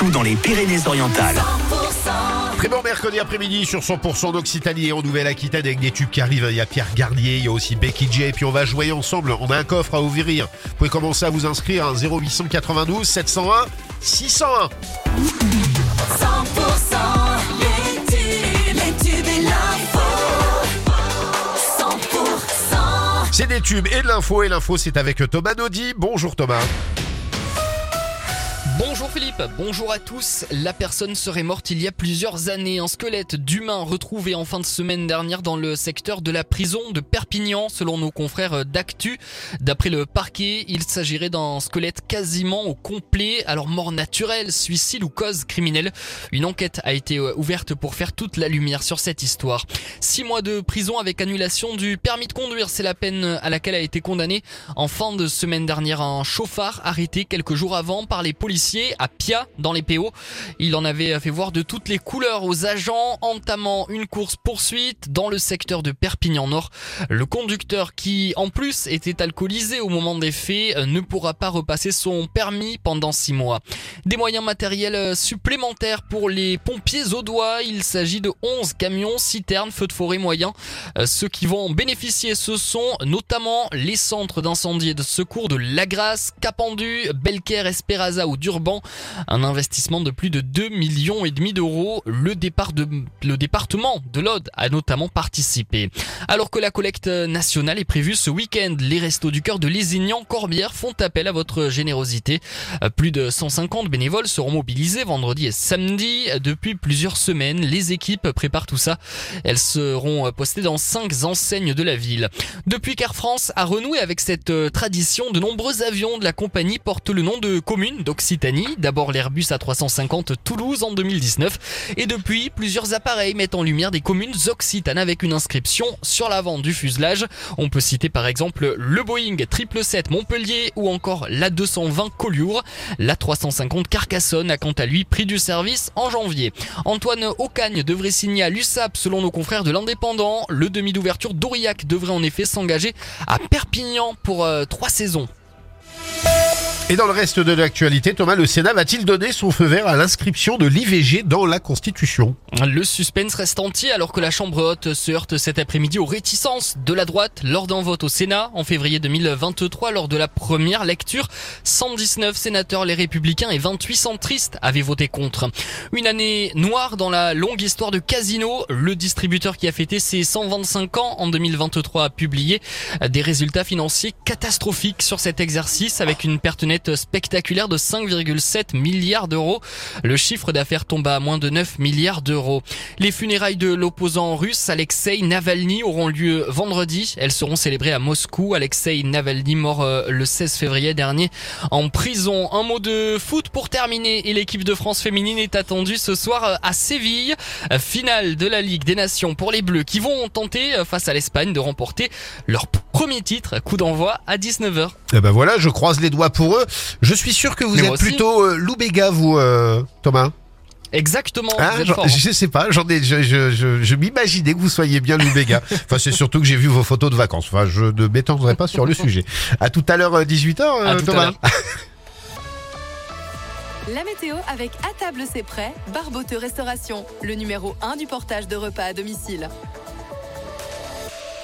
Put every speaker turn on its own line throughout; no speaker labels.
partout dans les Pyrénées-Orientales.
Très bon mercredi après-midi sur 100% d'Occitanie et en Nouvelle-Aquitaine avec des tubes qui arrivent. Il y a Pierre Garnier, il y a aussi Becky J. Et puis on va jouer ensemble. On a un coffre à ouvrir. Vous pouvez commencer à vous inscrire à 0892 701 601.
100% les tubes, les tubes et l'info. 100%
C'est des tubes et de l'info. Et l'info, c'est avec Thomas Naudy. Bonjour Thomas.
Bonjour Philippe, bonjour à tous. La personne serait morte il y a plusieurs années. Un squelette d'humain retrouvé en fin de semaine dernière dans le secteur de la prison de Perpignan, selon nos confrères d'Actu. D'après le parquet, il s'agirait d'un squelette quasiment au complet. Alors mort naturelle, suicide ou cause criminelle. Une enquête a été euh, ouverte pour faire toute la lumière sur cette histoire. Six mois de prison avec annulation du permis de conduire, c'est la peine à laquelle a été condamné en fin de semaine dernière un chauffard arrêté quelques jours avant par les policiers à Pia dans les PO. Il en avait fait voir de toutes les couleurs aux agents, entamant une course poursuite dans le secteur de Perpignan Nord. Le conducteur qui en plus était alcoolisé au moment des faits ne pourra pas repasser son permis pendant six mois. Des moyens matériels supplémentaires pour les pompiers audois. Il s'agit de 11 camions, citernes, feux de forêt moyens. Euh, Ceux qui vont bénéficier, ce sont notamment les centres d'incendie et de secours de Lagras, Capendu, Belcaire, Esperaza ou Un investissement de plus de 2 millions et demi d'euros. Le, départ de, le département de l'Aude a notamment participé. Alors que la collecte nationale est prévue ce week-end, les restos du cœur de Lézignan-Corbière font appel à votre générosité. Plus de 150 bénévoles seront mobilisés vendredi et samedi. Depuis plusieurs semaines, les équipes préparent tout ça. Elles seront postées dans cinq enseignes de la ville. Depuis qu'Air France a renoué avec cette euh, tradition, de nombreux avions de la compagnie portent le nom de communes d'Occitanie. D'abord l'Airbus A350 Toulouse en 2019 et depuis plusieurs appareils mettent en lumière des communes occitanes avec une inscription sur l'avant du fuselage. On peut citer par exemple le Boeing 777 Montpellier ou encore l'A220 Collioure. L'A350 Carcassonne a quant à lui pris du service en janvier. Antoine Ocagne devrait signer à l'USAP selon nos confrères de l'Indépendant. Le demi d'ouverture d'Aurillac devrait en effet s'engager à Perpignan pour euh, trois saisons.
Et dans le reste de l'actualité, Thomas, le Sénat va-t-il donner son feu vert à l'inscription de l'IVG dans la Constitution?
Le suspense reste entier alors que la Chambre haute se heurte cet après-midi aux réticences de la droite lors d'un vote au Sénat en février 2023 lors de la première lecture. 119 sénateurs les républicains et 28 centristes avaient voté contre. Une année noire dans la longue histoire de Casino. Le distributeur qui a fêté ses 125 ans en 2023 a publié des résultats financiers catastrophiques sur cet exercice avec une perte nette spectaculaire de 5,7 milliards d'euros. Le chiffre d'affaires tombe à moins de 9 milliards d'euros. Les funérailles de l'opposant russe Alexei Navalny auront lieu vendredi. Elles seront célébrées à Moscou. Alexei Navalny mort euh, le 16 février dernier en prison. Un mot de foot pour terminer et l'équipe de France féminine est attendue ce soir euh, à Séville. Finale de la Ligue des Nations pour les Bleus qui vont tenter euh, face à l'Espagne de remporter leur premier titre. Coup d'envoi à 19h.
Eh ben voilà, je croise les doigts pour eux. Je suis sûr que vous
Mais
êtes plutôt euh, vous, euh, Thomas.
Exactement.
Ah,
vous êtes
j'en-
fort, hein.
je sais pas, j'en ai, je, je, je, je m'imaginais que vous soyez bien Lou Béga. enfin, c'est surtout que j'ai vu vos photos de vacances. Enfin, je ne m'étendrai pas sur le sujet. À tout à l'heure, 18h,
À tout à
Thomas.
La météo avec À table c'est prêt, Barbote Restauration, le numéro 1 du portage de repas à domicile.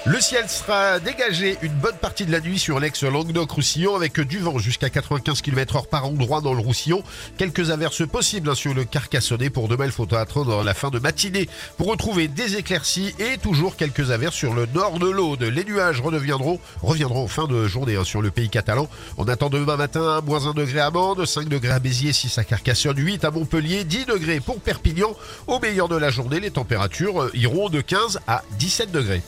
Le ciel sera dégagé une bonne partie de la nuit sur l'ex-Languedoc-Roussillon avec du vent jusqu'à 95 km heure par endroit dans le Roussillon. Quelques averses possibles hein, sur le Carcassonnet. Pour demain, il faudra attendre la fin de matinée pour retrouver des éclaircies et toujours quelques averses sur le nord de l'Aude. Les nuages redeviendront, reviendront en fin de journée hein, sur le pays catalan. On attend demain matin moins 1 degré à Mende, 5 degrés à Béziers, 6 à Carcassonne, 8 à Montpellier, 10 degrés pour Perpignan. Au meilleur de la journée, les températures euh, iront de 15 à 17 degrés.